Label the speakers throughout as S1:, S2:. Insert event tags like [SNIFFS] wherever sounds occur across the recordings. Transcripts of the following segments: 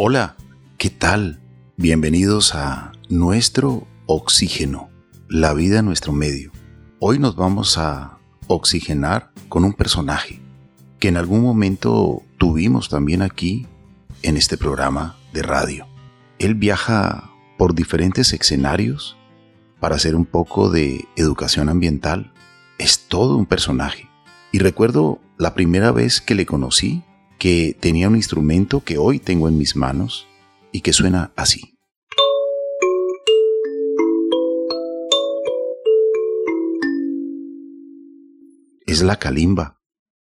S1: Hola, ¿qué tal? Bienvenidos a Nuestro Oxígeno, la vida en nuestro medio. Hoy nos vamos a oxigenar con un personaje que en algún momento tuvimos también aquí en este programa de radio. Él viaja por diferentes escenarios para hacer un poco de educación ambiental. Es todo un personaje. Y recuerdo la primera vez que le conocí, que tenía un instrumento que hoy tengo en mis manos y que suena así. Es la calimba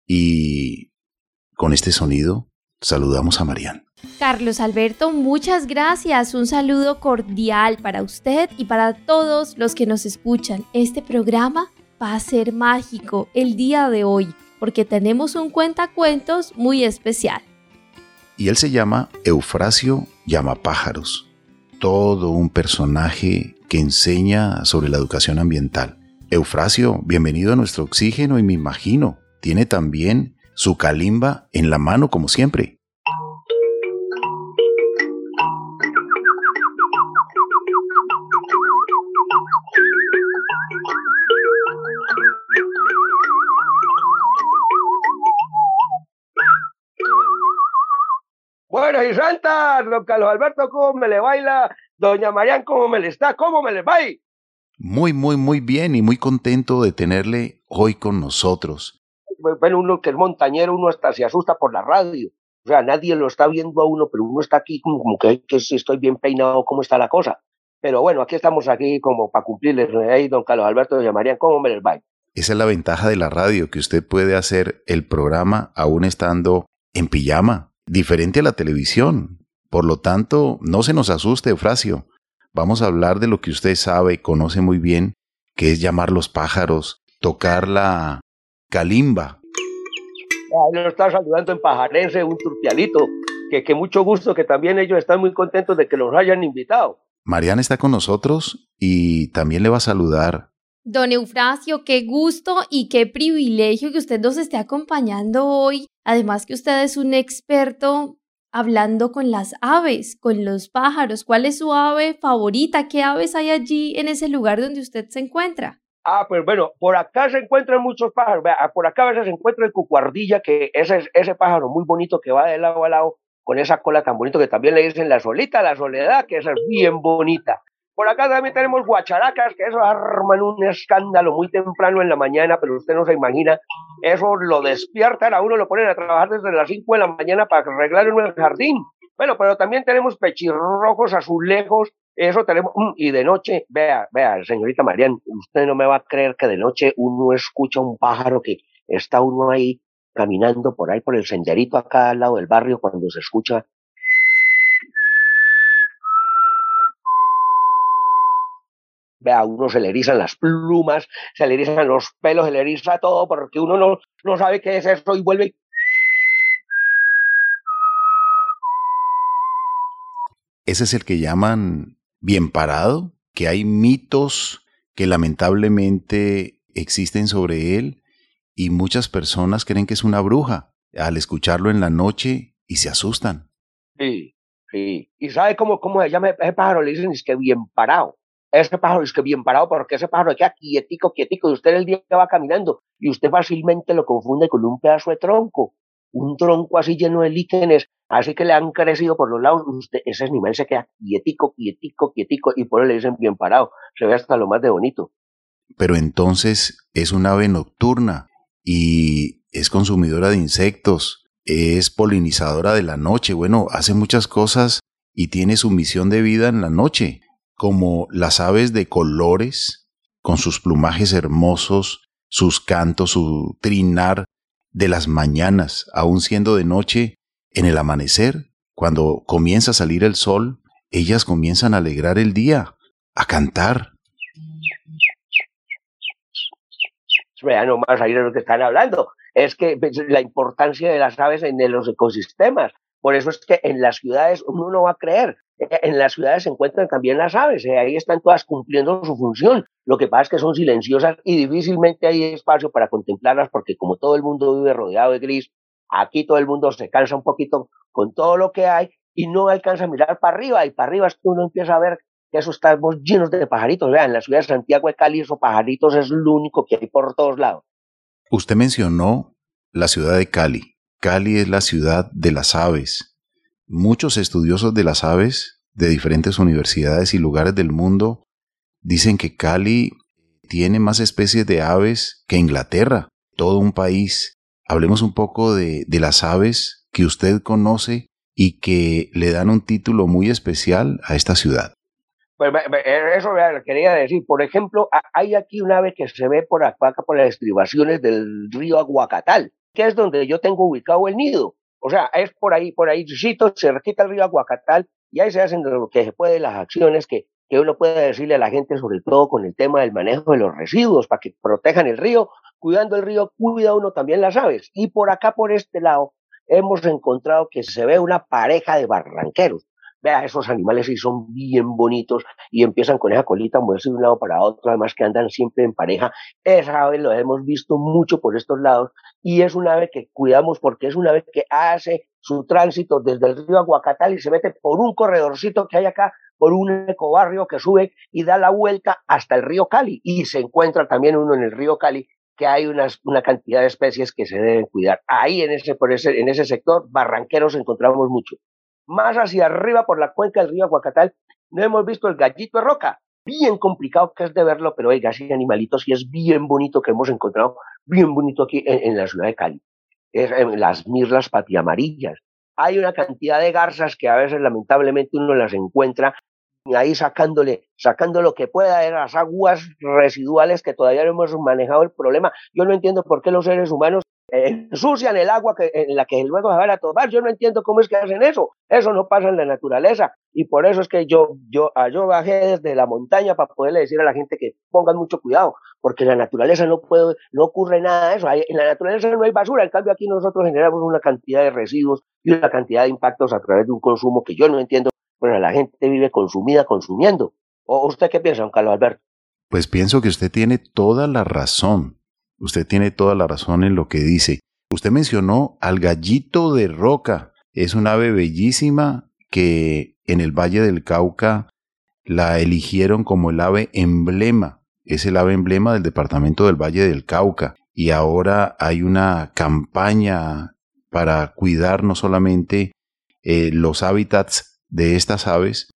S1: y con este sonido saludamos a Marian.
S2: Carlos Alberto, muchas gracias. Un saludo cordial para usted y para todos los que nos escuchan. Este programa va a ser mágico el día de hoy porque tenemos un cuentacuentos muy especial.
S1: Y él se llama Eufrasio Llamapájaros, todo un personaje que enseña sobre la educación ambiental. Eufrasio, bienvenido a nuestro oxígeno y me imagino, tiene también su calimba en la mano como siempre.
S3: Buenas y santas, don Carlos Alberto, ¿cómo me le baila? Doña Marian, ¿cómo me le está? ¿Cómo me le va?
S1: Muy, muy, muy bien y muy contento de tenerle hoy con nosotros.
S3: Bueno, uno que es montañero, uno hasta se asusta por la radio. O sea, nadie lo está viendo a uno, pero uno está aquí como, que, que, si estoy bien peinado, cómo está la cosa. Pero bueno, aquí estamos aquí como para cumplirles, hey, don Carlos Alberto, doña Marian, ¿cómo me les va?
S1: Esa es la ventaja de la radio, que usted puede hacer el programa aún estando en pijama, diferente a la televisión. Por lo tanto, no se nos asuste, Eufrasio. Vamos a hablar de lo que usted sabe y conoce muy bien, que es llamar los pájaros, tocar la calimba.
S3: Ahí lo está saludando en pajarense, un turpialito, que, que mucho gusto, que también ellos están muy contentos de que los hayan invitado.
S1: Mariana está con nosotros y también le va a saludar
S2: Don Eufrasio, qué gusto y qué privilegio que usted nos esté acompañando hoy. Además que usted es un experto hablando con las aves, con los pájaros. ¿Cuál es su ave favorita? ¿Qué aves hay allí en ese lugar donde usted se encuentra?
S3: Ah, pues bueno, por acá se encuentran muchos pájaros. Por acá a veces se encuentra el cucuardilla, que ese es ese pájaro muy bonito que va de lado a lado con esa cola tan bonito que también le dicen la solita, la soledad, que esa es bien bonita. Por acá también tenemos guacharacas, que eso arman un escándalo muy temprano en la mañana, pero usted no se imagina. Eso lo despiertan a uno, lo ponen a trabajar desde las 5 de la mañana para arreglar en el jardín. Bueno, pero también tenemos pechirrojos, azulejos, eso tenemos. Mm, y de noche, vea, vea, señorita Marian, usted no me va a creer que de noche uno escucha un pájaro que está uno ahí caminando por ahí por el senderito acá al lado del barrio cuando se escucha a uno se le erizan las plumas, se le erizan los pelos, se le eriza todo, porque uno no, no sabe qué es eso y vuelve.
S1: Ese es el que llaman bien parado, que hay mitos que lamentablemente existen sobre él y muchas personas creen que es una bruja al escucharlo en la noche y se asustan.
S3: Sí, sí. ¿Y sabe cómo, cómo se llama ese pájaro? Le dicen es que bien parado ese pájaro es que bien parado, porque ese pájaro queda quietico, quietico, y usted el día que va caminando, y usted fácilmente lo confunde con un pedazo de tronco, un tronco así lleno de líquenes, así que le han crecido por los lados, usted, ese animal se queda quietico, quietico, quietico, y por eso le dicen bien parado, se ve hasta lo más de bonito.
S1: Pero entonces es un ave nocturna y es consumidora de insectos, es polinizadora de la noche, bueno, hace muchas cosas y tiene su misión de vida en la noche como las aves de colores, con sus plumajes hermosos, sus cantos, su trinar de las mañanas, aun siendo de noche, en el amanecer, cuando comienza a salir el sol, ellas comienzan a alegrar el día, a cantar.
S3: Vean nomás ahí de lo que están hablando. Es que pues, la importancia de las aves en los ecosistemas. Por eso es que en las ciudades uno no va a creer. Eh, en las ciudades se encuentran también las aves, eh, ahí están todas cumpliendo su función. Lo que pasa es que son silenciosas y difícilmente hay espacio para contemplarlas porque como todo el mundo vive rodeado de gris, aquí todo el mundo se cansa un poquito con todo lo que hay y no alcanza a mirar para arriba y para arriba es que uno empieza a ver que eso estamos llenos de pajaritos. Vean, en la ciudad de Santiago de Cali esos pajaritos es lo único que hay por todos lados.
S1: Usted mencionó la ciudad de Cali. Cali es la ciudad de las aves. Muchos estudiosos de las aves de diferentes universidades y lugares del mundo dicen que Cali tiene más especies de aves que Inglaterra, todo un país. Hablemos un poco de, las aves que usted conoce y que le dan un título muy especial a esta ciudad.
S3: Pues eso quería decir. Por ejemplo, hay aquí un ave que se ve por por las estribaciones del río Aguacatal, que es donde yo tengo ubicado el nido. O sea, es por ahí, por ahí, se quita el río Aguacatal y ahí se hacen lo que se puede las acciones que, que uno puede decirle a la gente, sobre todo con el tema del manejo de los residuos, para que protejan el río. Cuidando el río, cuida uno también las aves. Y por acá, por este lado, hemos encontrado que se ve una pareja de barranqueros. Vea, esos animales sí son bien bonitos y empiezan con esa colita a moverse de un lado para otro, además que andan siempre en pareja. Esa ave lo hemos visto mucho por estos lados y es una ave que cuidamos porque es una ave que hace su tránsito desde el río Aguacatal y se mete por un corredorcito que hay acá, por un ecobarrio que sube y da la vuelta hasta el río Cali y se encuentra también uno en el río Cali que hay una cantidad de especies que se deben cuidar. Ahí en ese, por ese, en ese sector, barranqueros encontramos mucho. Más hacia arriba, por la cuenca del río Aguacatal, no hemos visto el gallito de roca. Bien complicado que es de verlo, pero oiga, ese animalito sí es bien bonito que hemos encontrado, bien bonito aquí en, la ciudad de Cali. Es, las mirlas patiamarillas. Hay una cantidad de garzas que a veces lamentablemente uno las encuentra ahí sacándole, sacando lo que pueda de las aguas residuales que todavía no hemos manejado el problema. Yo no entiendo por qué los seres humanos eh, ensucian el agua que, en la que luego se van a tomar. Yo no entiendo cómo es que hacen eso. Eso no pasa en la naturaleza. Y por eso es que yo, yo, ah, yo bajé desde la montaña para poderle decir a la gente que pongan mucho cuidado, porque en la naturaleza no puede, no ocurre nada de eso. En la naturaleza no hay basura. En cambio, aquí nosotros generamos una cantidad de residuos y una cantidad de impactos a través de un consumo que yo no entiendo bueno, la gente vive consumida consumiendo. ¿O usted qué piensa, don Carlos Alberto?
S1: Pues pienso que usted tiene toda la razón. Usted tiene toda la razón en lo que dice. Usted mencionó al gallito de roca. Es un ave bellísima que en el Valle del Cauca la eligieron como el ave emblema. Es el ave emblema del departamento del Valle del Cauca. Y ahora hay una campaña para cuidar no solamente eh, los hábitats de estas aves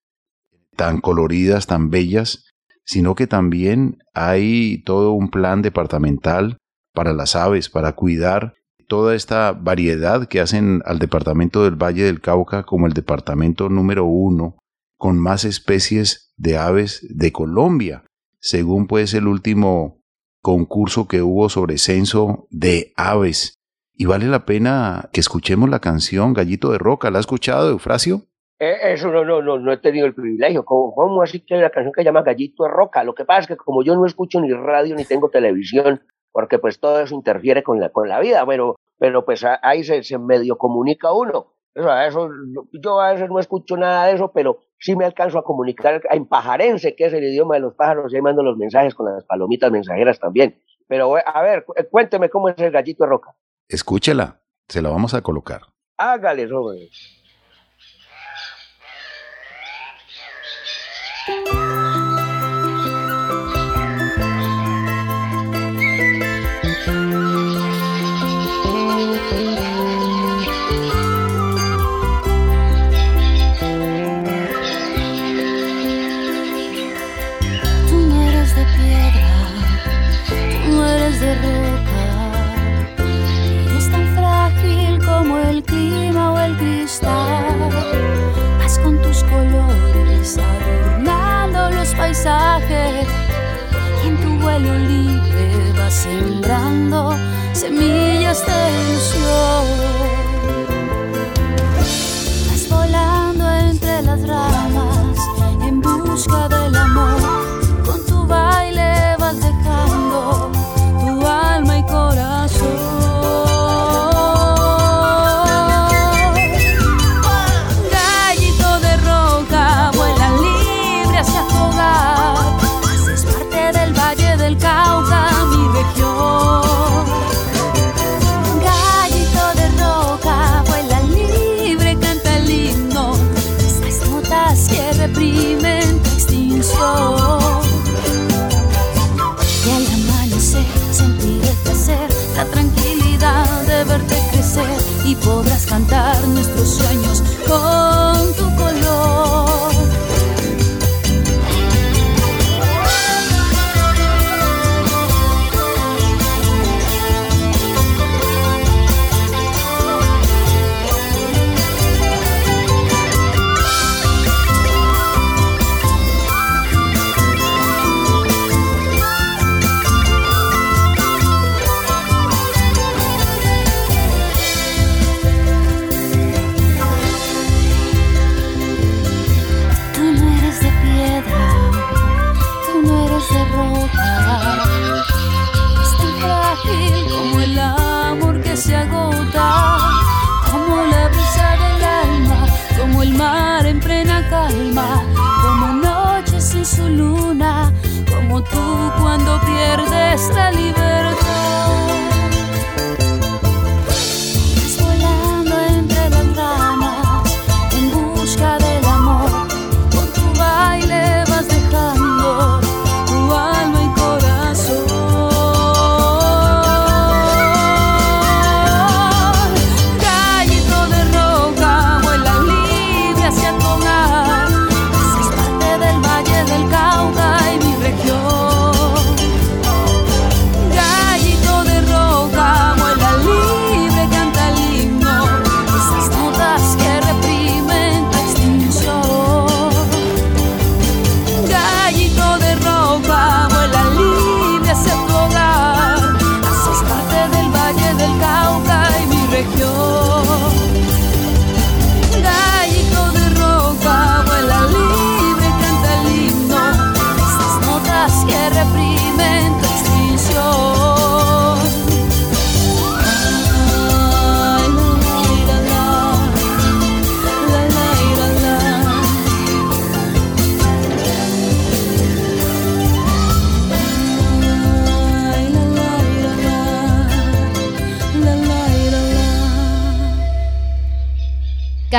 S1: tan coloridas, tan bellas, sino que también hay todo un plan departamental para las aves, para cuidar toda esta variedad que hacen al departamento del Valle del Cauca como el departamento número uno con más especies de aves de Colombia, según pues el último concurso que hubo sobre censo de aves. Y vale la pena que escuchemos la canción Gallito de Roca. ¿La ha escuchado, Eufrasio?
S3: Eh, eso no, no, no, no he tenido el privilegio. ¿Cómo, así que una canción que se llama Gallito de Roca? Lo que pasa es que como yo no escucho ni radio ni tengo televisión, porque pues todo eso interfiere con la, con la vida, pero, pero pues ahí se, se medio comunica uno. Eso, eso, yo a veces no escucho nada de eso, pero sí me alcanzo a comunicar en pajarense, que es el idioma de los pájaros, y mando los mensajes con las palomitas mensajeras también. Pero a ver, cuénteme cómo es el gallito de roca.
S1: Escúchela, se la vamos a colocar.
S3: Hágale, Robert.
S4: Thank you. Semillas de ilusión.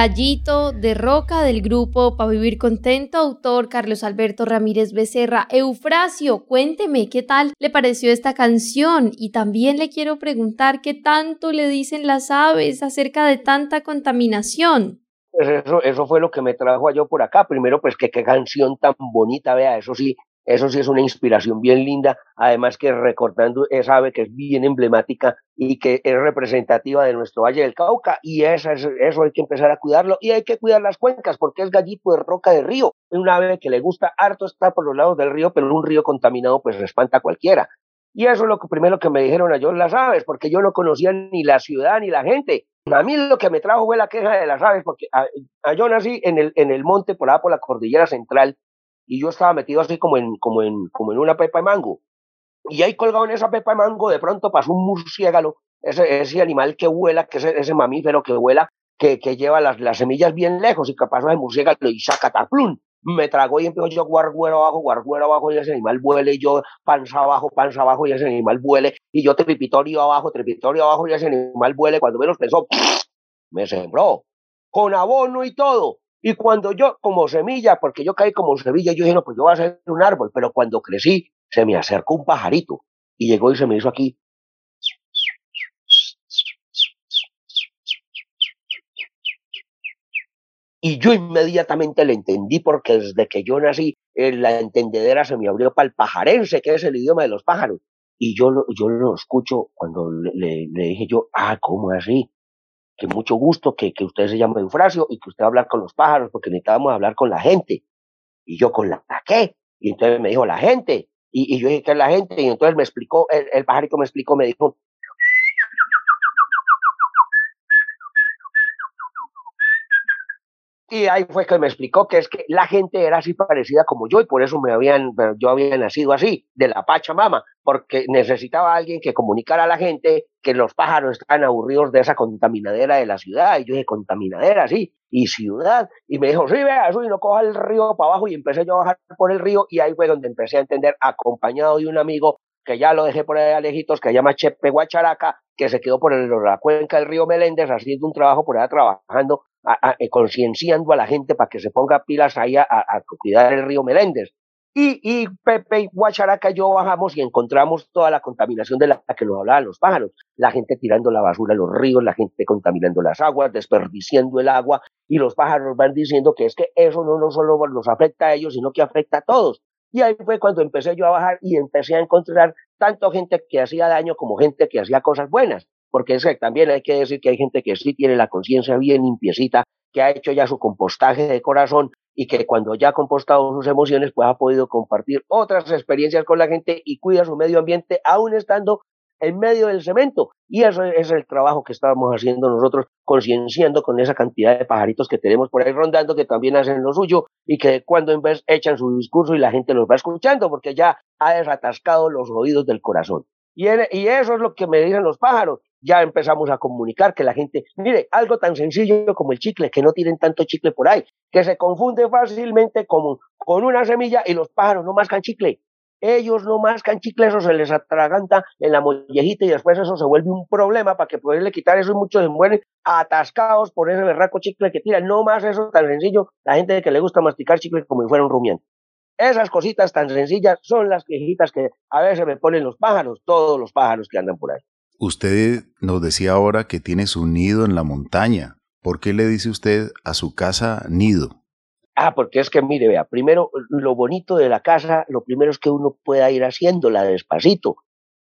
S4: Gallito de Roca del
S2: grupo Pa' Vivir Contento, autor Carlos Alberto Ramírez Becerra. Eufrasio, cuénteme qué tal le pareció esta canción y también le quiero preguntar qué tanto le dicen las aves acerca de tanta contaminación.
S3: Pues eso, eso fue lo que me trajo yo por acá. Primero, pues que qué canción tan bonita, vea, eso sí, eso sí es una inspiración bien linda, además que recordando esa ave que es bien emblemática y que es representativa de nuestro Valle del Cauca, y esa, eso hay que empezar a cuidarlo, y hay que cuidar las cuencas, porque es gallito de roca de río, es una ave que le gusta harto estar por los lados del río, pero un río contaminado pues espanta a cualquiera. Y eso es lo que primero que me dijeron a yo las aves, porque yo no conocía ni la ciudad ni la gente. A mí lo que me trajo fue la queja de las aves, porque a, yo nací en el, en el monte, por allá por la cordillera central, y yo estaba metido así como en, como en, como en una pepa de mango. Y ahí colgado en esa pepa de mango, de pronto pasó un murciélago, ese, ese animal que vuela, que es ese mamífero que vuela, que, que lleva las, las semillas bien lejos y que pasó el murciélago y saca taplún. Me tragó y empezó yo guarguero abajo, guarguero abajo y ese animal vuele y yo panza abajo, panza abajo y ese animal vuele y yo trepitorio abajo, trepitorio abajo y ese animal vuele. Cuando menos pensó, [SNIFFS] me sembró con abono y todo. Y cuando yo, como semilla, porque yo caí como semilla, yo dije, no, pues yo voy a ser un árbol, pero cuando crecí, se me acercó un pajarito y llegó y se me hizo aquí. Y yo inmediatamente le entendí porque desde que yo nací, la entendedera se me abrió para el pajarense, que es el idioma de los pájaros. Y yo, yo lo escucho cuando le, le dije yo, ah, ¿cómo así? Que mucho gusto, que, que usted se llama Eufrasio y que usted va a hablar con los pájaros porque necesitábamos hablar con la gente. Y yo, ¿con la qué? Y entonces me dijo, la gente. Y, y yo dije, ¿qué es la gente? Y entonces me explicó, el, el pajarito me explicó, me dijo, Y ahí fue que me explicó que es que la gente era así parecida como yo y por eso me habían, yo había nacido así, de la Pachamama, porque necesitaba alguien que comunicara a la gente que los pájaros estaban aburridos de esa contaminadera de la ciudad. Y yo dije, contaminadera, sí, y ciudad. Y me dijo, sí, vea, eso y no coja el río para abajo. Y empecé yo a bajar por el río y ahí fue donde empecé a entender, acompañado de un amigo que ya lo dejé por allá lejitos, que se llama Chepe Guacharaca, que se quedó por la cuenca del río Meléndez haciendo un trabajo por allá trabajando a, a, eh, concienciando a la gente para que se ponga pilas ahí a, a, cuidar el río Meléndez. Y, y Pepe y Guacharaca y yo bajamos y encontramos toda la contaminación de la que nos hablaban los pájaros. La gente tirando la basura en los ríos, la gente contaminando las aguas, desperdiciando el agua. Y los pájaros van diciendo que es que eso no, no solo nos afecta a ellos, sino que afecta a todos. Y ahí fue cuando empecé yo a bajar y empecé a encontrar tanto gente que hacía daño como gente que hacía cosas buenas. Porque es que también hay que decir que hay gente que sí tiene la conciencia bien limpiecita, que ha hecho ya su compostaje de corazón y que cuando ya ha compostado sus emociones, pues ha podido compartir otras experiencias con la gente y cuida su medio ambiente, aún estando en medio del cemento. Y eso es el trabajo que estábamos haciendo nosotros, concienciando con esa cantidad de pajaritos que tenemos por ahí rondando, que también hacen lo suyo y que cuando en vez echan su discurso y la gente los va escuchando, porque ya ha desatascado los oídos del corazón. Y, y eso es lo que me dicen los pájaros ya empezamos a comunicar que la gente, mire, algo tan sencillo como el chicle, que no tienen tanto chicle por ahí, que se confunde fácilmente como con una semilla y los pájaros no mascan chicle. Ellos no mascan chicle, eso se les atraganta en la mollejita y después eso se vuelve un problema para que poderle quitar eso y muchos se mueren atascados por ese berraco chicle que tiran. No más eso tan sencillo, la gente que le gusta masticar chicle como si fuera un rumiante. Esas cositas tan sencillas son las quejitas que a veces me ponen los pájaros, todos los pájaros que andan por ahí.
S1: Usted nos decía ahora que tiene su nido en la montaña. ¿Por qué le dice usted a su casa nido?
S3: Ah, porque es que mire, vea, primero lo bonito de la casa, lo primero es que uno pueda ir haciéndola despacito.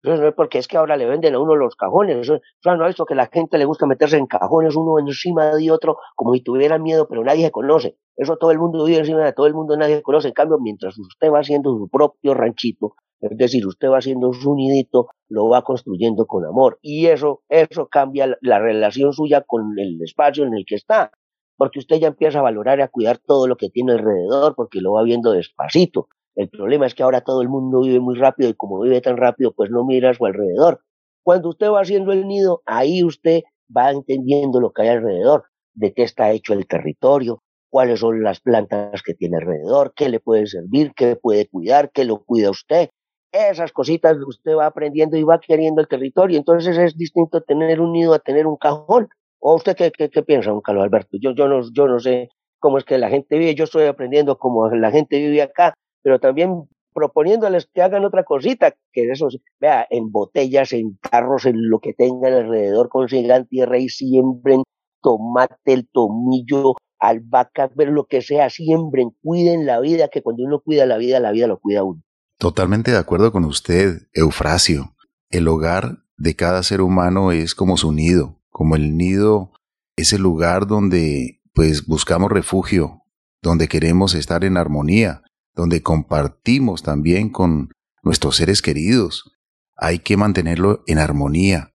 S3: no es porque es que ahora le venden a uno los cajones. Eso, no es que la gente le gusta meterse en cajones uno encima de otro, como si tuviera miedo, pero nadie se conoce. Eso todo el mundo vive encima de todo el mundo, nadie se conoce. En cambio, mientras usted va haciendo su propio ranchito, es decir, usted va haciendo su nidito, lo va construyendo con amor. Y eso, eso cambia la relación suya con el espacio en el que está. Porque usted ya empieza a valorar y a cuidar todo lo que tiene alrededor, porque lo va viendo despacito. El problema es que ahora todo el mundo vive muy rápido y como vive tan rápido, pues no mira a su alrededor. Cuando usted va haciendo el nido, ahí usted va entendiendo lo que hay alrededor, de qué está hecho el territorio, cuáles son las plantas que tiene alrededor, qué le puede servir, qué puede cuidar, qué lo cuida usted, esas cositas usted va aprendiendo y va queriendo el territorio. Entonces es distinto tener un nido a tener un cajón. ¿O usted qué, qué, piensa, don Carlos Alberto? Yo, yo, no, yo no sé cómo es que la gente vive, yo estoy aprendiendo cómo la gente vive acá, pero también proponiéndoles que hagan otra cosita, que eso, vea, en botellas, en carros, en lo que tengan alrededor, consigan tierra y siembren tomate, el tomillo, albahaca, pero lo que sea, siembren, cuiden la vida, que cuando uno cuida la vida, la vida lo cuida uno.
S1: Totalmente de acuerdo con usted, Eufrasio. El hogar de cada ser humano es como su nido, como el nido es el lugar donde pues buscamos refugio, donde queremos estar en armonía, donde compartimos también con nuestros seres queridos. Hay que mantenerlo en armonía.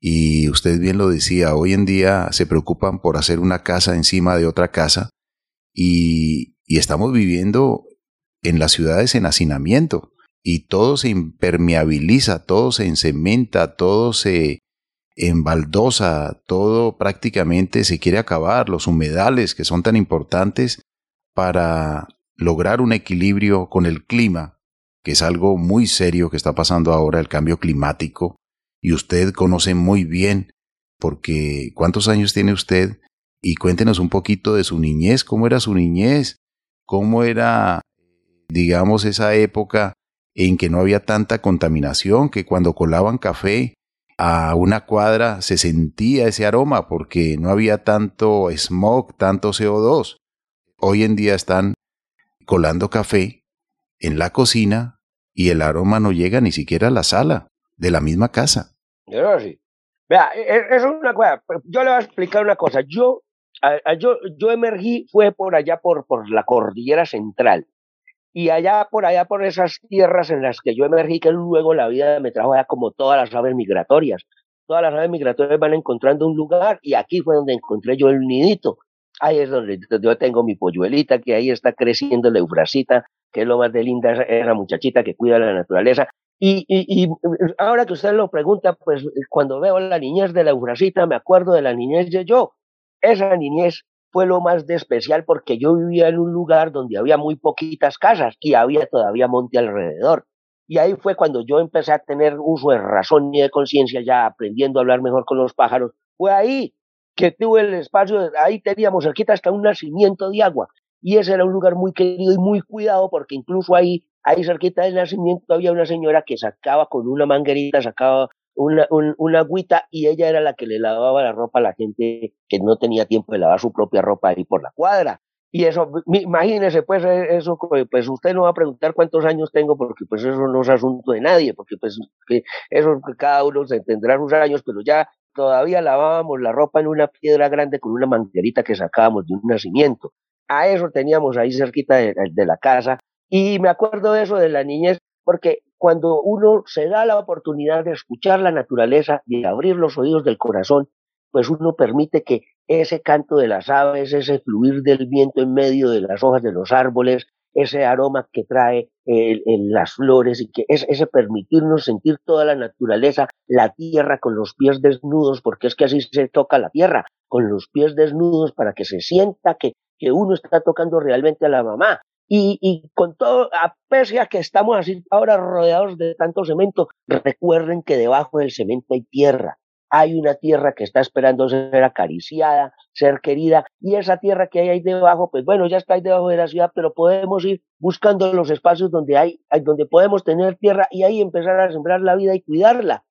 S1: Y usted bien lo decía, hoy en día se preocupan por hacer una casa encima de otra casa y, y estamos viviendo en las ciudades en hacinamiento y todo se impermeabiliza, todo se encementa, todo se embaldosa, todo prácticamente se quiere acabar, los humedales que son tan importantes para lograr un equilibrio con el clima, que es algo muy serio que está pasando ahora, el cambio climático, y usted conoce muy bien, porque ¿cuántos años tiene usted? Y cuéntenos un poquito de su niñez, cómo era su niñez, cómo era digamos, esa época en que no había tanta contaminación, que cuando colaban café a una cuadra se sentía ese aroma porque no había tanto smog, tanto CO2. Hoy en día están colando café en la cocina y el aroma no llega ni siquiera a la sala de la misma casa.
S3: Vea, e, e, es una cosa. Yo le voy a explicar una cosa. Yo, yo, yo emergí, fue por allá por, por la cordillera central. Y allá por allá, por esas tierras en las que yo emergí, que luego la vida me trajo allá como todas las aves migratorias. Todas las aves migratorias van encontrando un lugar y aquí fue donde encontré yo el nidito. Ahí es donde yo tengo mi polluelita, que ahí está creciendo la eufrasita, que es lo más de linda, esa muchachita que cuida la naturaleza. Y, y, y, ahora que usted lo pregunta, pues cuando veo la niñez de la eufrasita, me acuerdo de la niñez de yo. Esa niñez fue lo más de especial porque yo vivía en un lugar donde había muy poquitas casas y había todavía monte alrededor. Y ahí fue cuando yo empecé a tener uso de razón y de conciencia, ya aprendiendo a hablar mejor con los pájaros. Fue ahí que tuve el espacio, ahí teníamos cerquita hasta un nacimiento de agua. y ese era un lugar muy querido y muy cuidado porque incluso ahí, ahí cerquita del nacimiento había una señora que sacaba con una manguerita, sacaba una, una agüita y ella era la que le lavaba la ropa a la gente que no tenía tiempo de lavar su propia ropa ahí por la cuadra. Y eso, imagínese, pues, e, eso, pues usted no va a preguntar cuántos años tengo, porque pues eso no es asunto de nadie, porque pues eso cada uno se tendrá sus años, pero ya todavía lavábamos la ropa en una piedra grande con una manguerita que sacábamos de un nacimiento. A eso teníamos ahí cerquita de, de la casa. Y me acuerdo de eso de la niñez, porque cuando uno se da la oportunidad de escuchar la naturaleza y abrir los oídos del corazón, pues uno permite que ese canto de las aves, ese fluir del viento en medio de las hojas de los árboles, ese aroma que trae en las flores y que es ese permitirnos sentir toda la naturaleza, la tierra con los pies desnudos, porque es que así se toca la tierra, con los pies desnudos para que se sienta que, que uno está tocando realmente a la mamá. Y, con todo, a pesar que estamos así ahora rodeados de tanto cemento, recuerden que debajo del cemento hay tierra, hay una tierra que está esperando ser acariciada, ser querida, y esa tierra que hay ahí debajo, pues bueno, ya está ahí debajo de la ciudad, pero podemos ir buscando los espacios donde hay, donde podemos tener tierra y ahí empezar a sembrar la vida y cuidarla.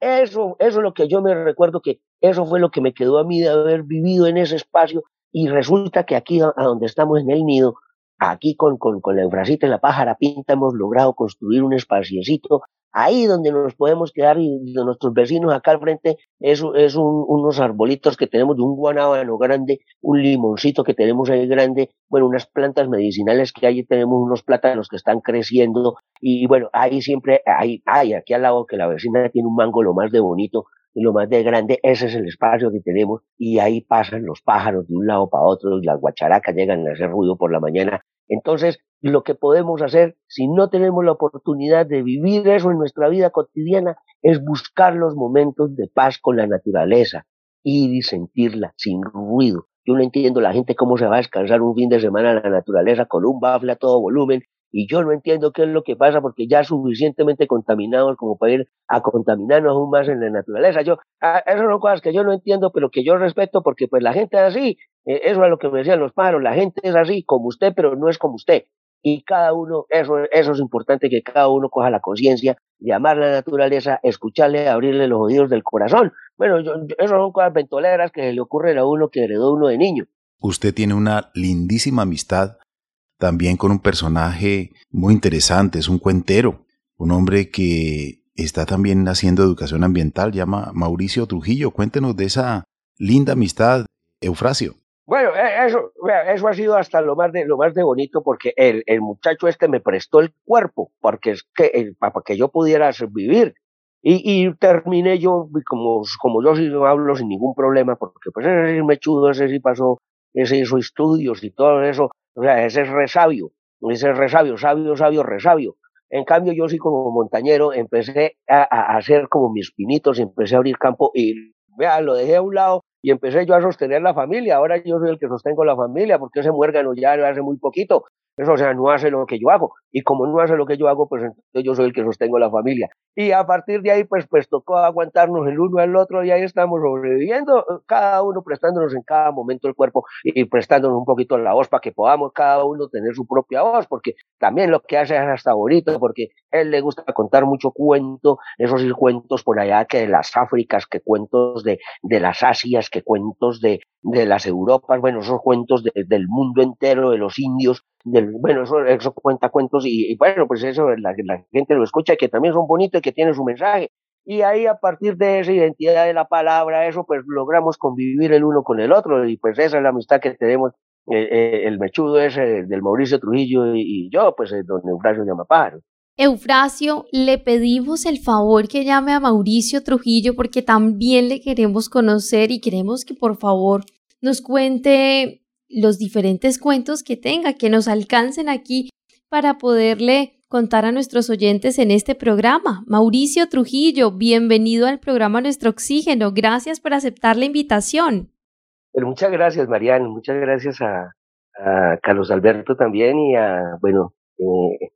S3: Eso, eso es lo que yo me recuerdo que eso fue lo que me quedó a mí de haber vivido en ese espacio y resulta que aquí a donde estamos en el nido, aquí con, con, con la Eufrasita y la pájara pinta hemos logrado construir un espaciecito ahí donde nos podemos quedar y de nuestros vecinos acá al frente es, es unos arbolitos que tenemos de un guanábano grande, un limoncito que tenemos ahí grande, bueno, unas plantas medicinales que ahí tenemos unos plátanos que están creciendo y bueno, ahí siempre, hay, hay aquí al lado que la vecina tiene un mango lo más de bonito y lo más de grande, ese es el espacio que tenemos y ahí pasan los pájaros de un lado para otro y las guacharacas llegan a hacer ruido por la mañana. Entonces, lo que podemos hacer, si no tenemos la oportunidad de vivir eso en nuestra vida cotidiana, es buscar los momentos de paz con la naturaleza, ir y sentirla sin ruido. Yo no entiendo la gente cómo se va a descansar un fin de semana en la naturaleza con un bafle a todo volumen y yo no entiendo qué es lo que pasa porque ya suficientemente contaminados como para ir a contaminarnos aún más en la naturaleza. Yo, ah, eso son cosas que yo no entiendo, pero que yo respeto porque pues la gente es así. Eh, eso es lo que me decían los pájaros, la gente es así como usted, pero no es como usted. Y cada uno, eso, eso es importante que cada uno coja la conciencia de amar la naturaleza, escucharle, abrirle los oídos del corazón. Bueno, yo, eso son cosas ventoleras que le ocurren a uno que heredó uno de niño.
S1: Usted tiene una lindísima amistad también con un personaje muy interesante, es un cuentero, un hombre que está también haciendo educación ambiental, llama Mauricio Trujillo. Cuéntenos de esa linda amistad, Eufrasio.
S3: Bueno, e, eso, eso ha sido hasta lo más de lo más de bonito porque el, el muchacho este me prestó el cuerpo porque es que para que yo pudiera vivir y, y terminé yo como como yo sí hablo sin ningún problema porque pues ese sí mechudo ese sí pasó ese hizo estudios y todo eso o sea, ese es resabio, ese es resabio, sabio, sabio, resabio. En cambio, yo sí como montañero empecé a, hacer como mis pinitos, empecé a abrir campo y vea, lo dejé a un lado y empecé yo a sostener la familia. Ahora yo soy el que sostengo la familia porque ese muérgano ya hace muy poquito. Eso, o sea, no hace lo que yo hago. Y como no hace lo que yo hago, pues entonces yo soy el que sostengo la familia. Y a partir de ahí, pues, pues tocó aguantarnos el uno al otro y ahí estamos sobreviviendo, cada uno prestándonos en cada momento el cuerpo y prestándonos un poquito la voz para que podamos cada uno tener su propia voz, porque también lo que hace es hasta bonito, porque él le gusta contar mucho cuento, esos cuentos por allá que de las Áfricas, que cuentos de, de las Asias, que cuentos de, de las Europas, bueno, esos cuentos del mundo entero, de los indios, del, bueno, eso, eso cuenta cuentos y, bueno, pues eso la, la, gente lo escucha y que también son bonitos y que tienen su mensaje. Y ahí a partir de esa identidad de la palabra, eso pues logramos convivir el uno con el otro y pues esa es la amistad que tenemos eh, eh, el mechudo ese del Mauricio Trujillo y, yo, pues eh, don Eufrasio Pájaro.
S2: Eufrasio, le pedimos el favor que llame a Mauricio Trujillo porque también le queremos conocer y queremos que por favor nos cuente los diferentes cuentos que tenga, que nos alcancen aquí para poderle contar a nuestros oyentes en este programa. Mauricio Trujillo, bienvenido al programa Nuestro Oxígeno. Gracias por aceptar la invitación.
S3: muchas gracias, Mariana. Muchas gracias a, Carlos Alberto también y a, bueno, eh,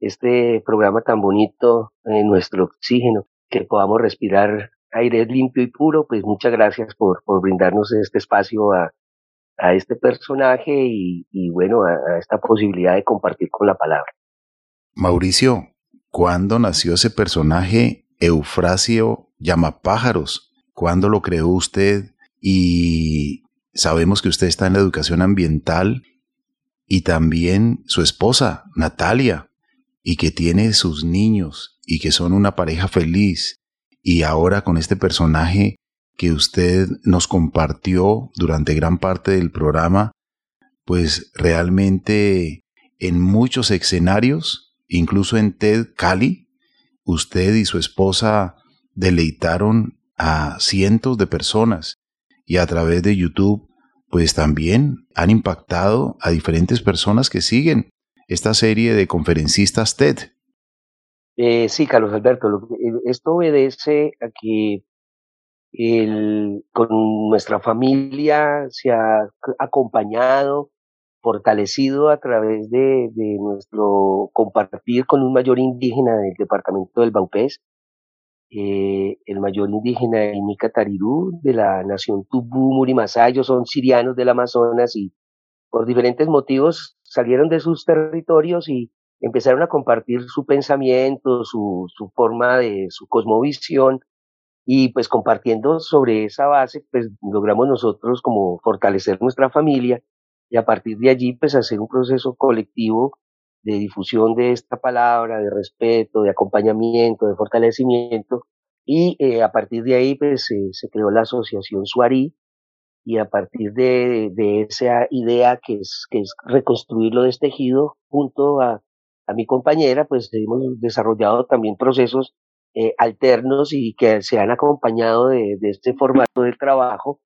S3: este programa tan bonito, eh, nuestro oxígeno, que podamos respirar aire limpio y puro, pues muchas gracias por, por brindarnos este espacio a, a este personaje y, bueno, a, esta posibilidad de compartir con la palabra.
S1: Mauricio, ¿cuándo nació ese personaje Eufrasio Llamapájaros? ¿Cuándo lo creó usted? Y sabemos que usted está en la educación ambiental y también su esposa, Natalia, y que tiene sus niños y que son una pareja feliz. Y ahora con este personaje que usted nos compartió durante gran parte del programa, pues realmente en muchos escenarios, incluso en TED Cali, usted y su esposa deleitaron a cientos de personas y a través de YouTube, pues también han impactado a diferentes personas que siguen esta serie de conferencistas TED.
S3: Eh, sí, Carlos Alberto, eh, esto obedece a que con nuestra familia se ha acompañado, fortalecido a través de, nuestro compartir con un mayor indígena del departamento del Baupés, eh, el mayor indígena el Nica Tarirú, de la nación Tubú Murimasá, son sirianos del Amazonas y por diferentes motivos salieron de sus territorios y empezaron a compartir su pensamiento, su, su forma de, su cosmovisión, y pues compartiendo sobre esa base, pues logramos nosotros como fortalecer nuestra familia y a partir de allí pues hacer un proceso colectivo de difusión de esta palabra, de respeto, de acompañamiento, de fortalecimiento y eh, a partir de ahí pues se creó la asociación Suarí y a partir de, de, esa idea que es, que es reconstruir lo destejido junto a, a mi compañera pues hemos desarrollado también procesos eh, alternos y que se han acompañado de, este formato de trabajo,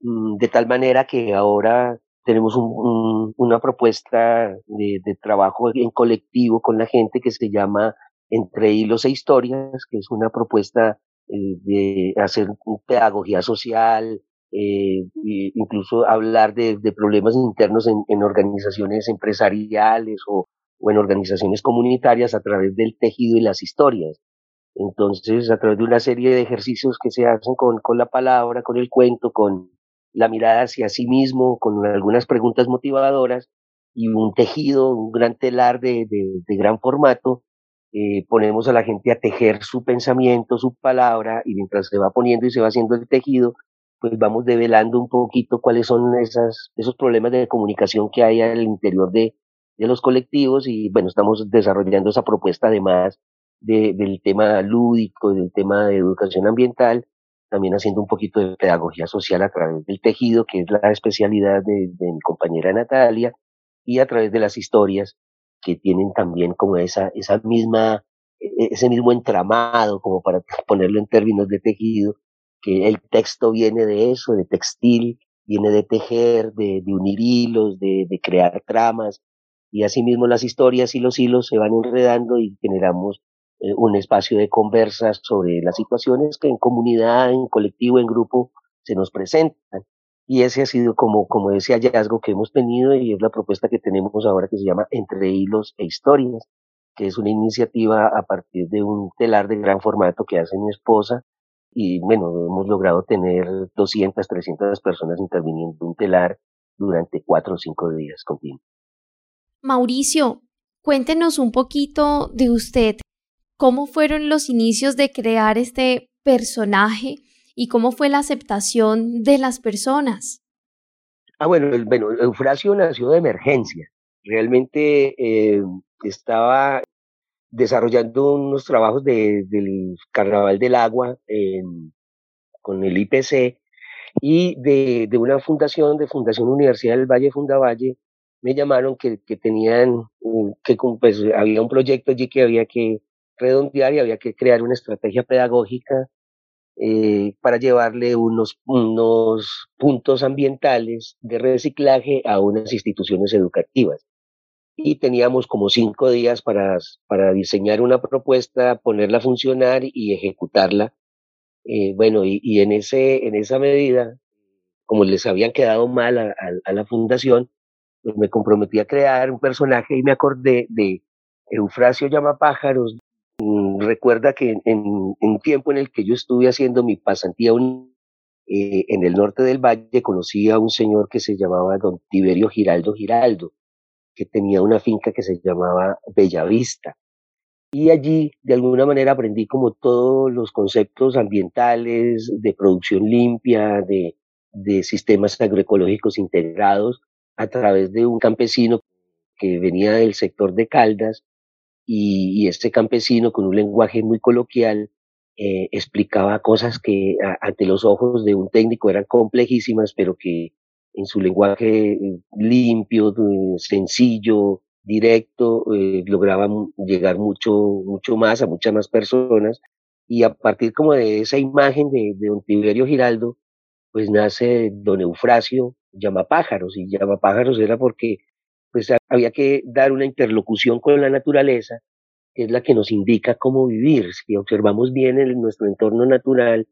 S3: mm, de tal manera que ahora tenemos una propuesta de, trabajo en colectivo con la gente que se llama Entre Hilos e Historias, que es una propuesta eh, de hacer pedagogía social, eh, incluso hablar de, problemas internos en, organizaciones empresariales o, en organizaciones comunitarias a través del tejido y las historias. Entonces, a través de una serie de ejercicios que se hacen con, con la palabra, con el cuento, con la mirada hacia sí mismo, con algunas preguntas motivadoras y un tejido, un gran telar de, de, gran formato, eh, ponemos a la gente a tejer su pensamiento, su palabra, y mientras se va poniendo y se va haciendo el tejido, pues vamos develando un poquito cuáles son esas, esos problemas de comunicación que hay al interior de, de los colectivos y bueno, estamos desarrollando esa propuesta además del tema lúdico, del tema de educación ambiental, también haciendo un poquito de pedagogía social a través del tejido, que es la especialidad de, mi compañera Natalia, y a través de las historias que tienen también como esa, esa misma, e, e, ese mismo entramado, como para [LAUGHS] ponerlo en términos de tejido, que el texto viene de eso, de textil, viene de tejer, de, de unir hilos, de, de crear tramas, y asimismo las historias y los hilos se van enredando y generamos eh, un espacio de conversas sobre las situaciones que en comunidad, en colectivo, en grupo se nos presentan. Y ese ha sido como, como ese hallazgo que hemos tenido y es la propuesta que tenemos ahora que se llama Entre Hilos e Historias, que es una iniciativa a partir de un telar de gran formato que hace mi esposa. Y bueno, hemos logrado tener 200, 300 personas interviniendo en un telar durante cuatro o cinco días continuos.
S2: Mauricio, cuéntenos un poquito de usted. ¿Cómo fueron los inicios de crear este personaje y cómo fue la aceptación de las personas?
S3: Ah, bueno, bueno Eufrasio nació de emergencia. Realmente eh, estaba desarrollando unos trabajos del Carnaval del Agua con el IPC y de, una fundación, de Fundación Universidad del Valle Fundavalle, me llamaron que, que tenían, que pues, había un proyecto allí que había que redondear y había que crear una estrategia pedagógica eh, para llevarle unos, unos puntos ambientales de reciclaje a unas instituciones educativas. Y teníamos como cinco días para, para diseñar una propuesta, ponerla a funcionar y ejecutarla. Eh, bueno, y, en, ese, en esa medida, como les habían quedado mal a, la fundación, pues me comprometí a crear un personaje y me acordé de Eufrasio Llamapájaros, recuerda que en, un tiempo en el que yo estuve haciendo mi pasantía eh, en el norte del valle conocí a un señor que se llamaba don Tiberio Giraldo Giraldo, que tenía una finca que se llamaba Bellavista. Y allí, de alguna manera, aprendí como todos los conceptos ambientales, de producción limpia, de sistemas agroecológicos integrados, a través de un campesino que venía del sector de Caldas, y, este campesino, con un lenguaje muy coloquial, eh, explicaba cosas que ante los ojos de un técnico eran complejísimas, pero que en su lenguaje eh, limpio, sencillo, directo, eh, lograba llegar mucho, mucho más a muchas más personas. Y a partir como de esa imagen de, de don Tiberio Giraldo, pues nace don Eufrasio Llamapájaros. Y Llamapájaros era porque pues había que dar una interlocución con la naturaleza, que es la que nos indica cómo vivir. Si observamos bien en nuestro entorno natural,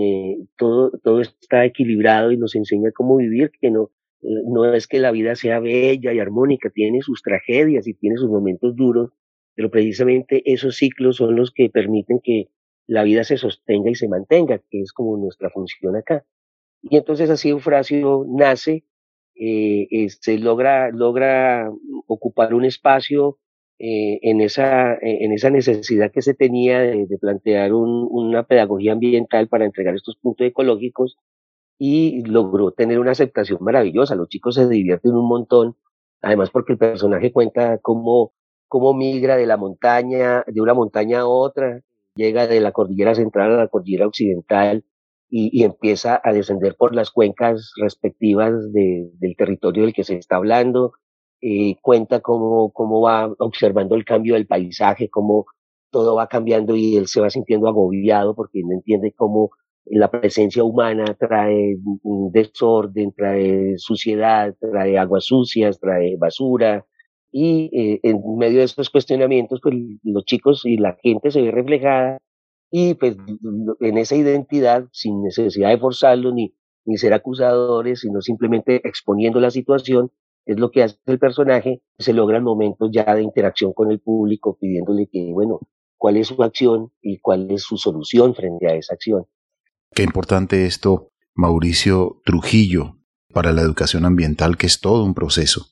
S3: eh, todo, todo está equilibrado y nos enseña cómo vivir, que no, eh, no es que la vida sea bella y armónica, tiene sus tragedias y tiene sus momentos duros, pero precisamente esos ciclos son los que permiten que la vida se sostenga y se mantenga, que es como nuestra función acá. Y entonces así Eufrasio nace eh, este, logra, logra ocupar un espacio eh, en, esa, en esa necesidad que se tenía de, plantear una pedagogía ambiental para entregar estos puntos ecológicos y logró tener una aceptación maravillosa. Los chicos se divierten un montón, además porque el personaje cuenta cómo, cómo migra de la montaña, de una montaña a otra, llega de la cordillera central a la cordillera occidental, y, empieza a descender por las cuencas respectivas del territorio del que se está hablando, eh, cuenta cómo, cómo va observando el cambio del paisaje, cómo todo va cambiando y él se va sintiendo agobiado porque no entiende cómo la presencia humana trae desorden, trae suciedad, trae aguas sucias, trae basura. Y eh, en medio de estos cuestionamientos, pues los chicos y la gente se ve reflejada y pues en esa identidad, sin necesidad de forzarlo ni, ni ser acusadores, sino simplemente exponiendo la situación, es lo que hace el personaje, se logran momentos ya de interacción con el público, pidiéndole que, bueno, cuál es su acción y cuál es su solución frente a esa acción.
S1: Qué importante esto, Mauricio Trujillo, para la educación ambiental, que es todo un proceso.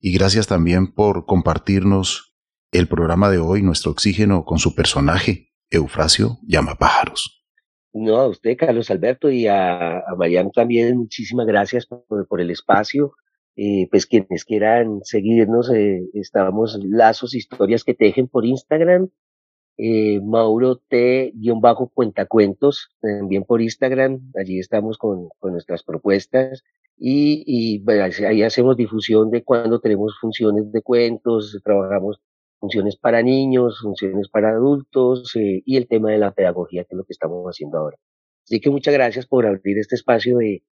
S1: Y gracias también por compartirnos el programa de hoy, nuestro oxígeno, con su personaje, Eufrasio llama pájaros.
S3: No, a usted, Carlos Alberto, y a, a Mariano también, muchísimas gracias por, el espacio. Eh, pues quienes quieran seguirnos, eh, estábamos Lazos Historias que Tejen por Instagram, eh, Mauro T-Cuentacuentos, también por Instagram, allí estamos con, con nuestras propuestas. Y, y bueno, ahí hacemos difusión de cuando tenemos funciones de cuentos, trabajamos funciones para niños, funciones para adultos eh, y el tema de la pedagogía, que es lo que estamos haciendo ahora. Así que muchas gracias por abrir este espacio de,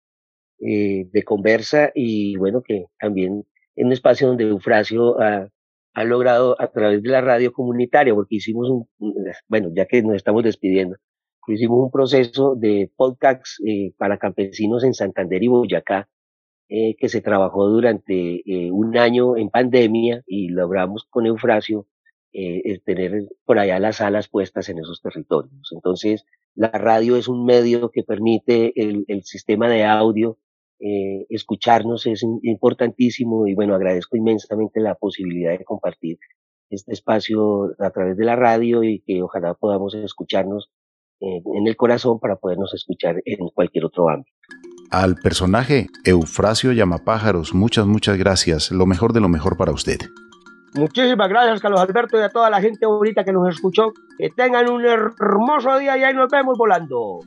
S3: eh, de conversa y bueno, que también en un espacio donde Eufrasio ha, ha, logrado a través de la radio comunitaria, porque hicimos un, bueno, ya que nos estamos despidiendo, hicimos un proceso de podcasts eh, para campesinos en Santander y Boyacá, eh, que se trabajó durante eh, un año en pandemia y logramos con Eufrasio eh, tener por allá las alas puestas en esos territorios. Entonces, la radio es un medio que permite el, el sistema de audio, escucharnos es importantísimo y bueno, agradezco inmensamente la posibilidad de compartir este espacio a través de la radio y que ojalá podamos escucharnos en el corazón para podernos escuchar en cualquier otro ámbito.
S1: Al personaje Eufrasio Llamapájaros, muchas, muchas gracias. Lo mejor de lo mejor para usted.
S3: Muchísimas gracias, Carlos Alberto, y a toda la gente bonita que nos escuchó. Que tengan un hermoso día y ahí nos vemos volando.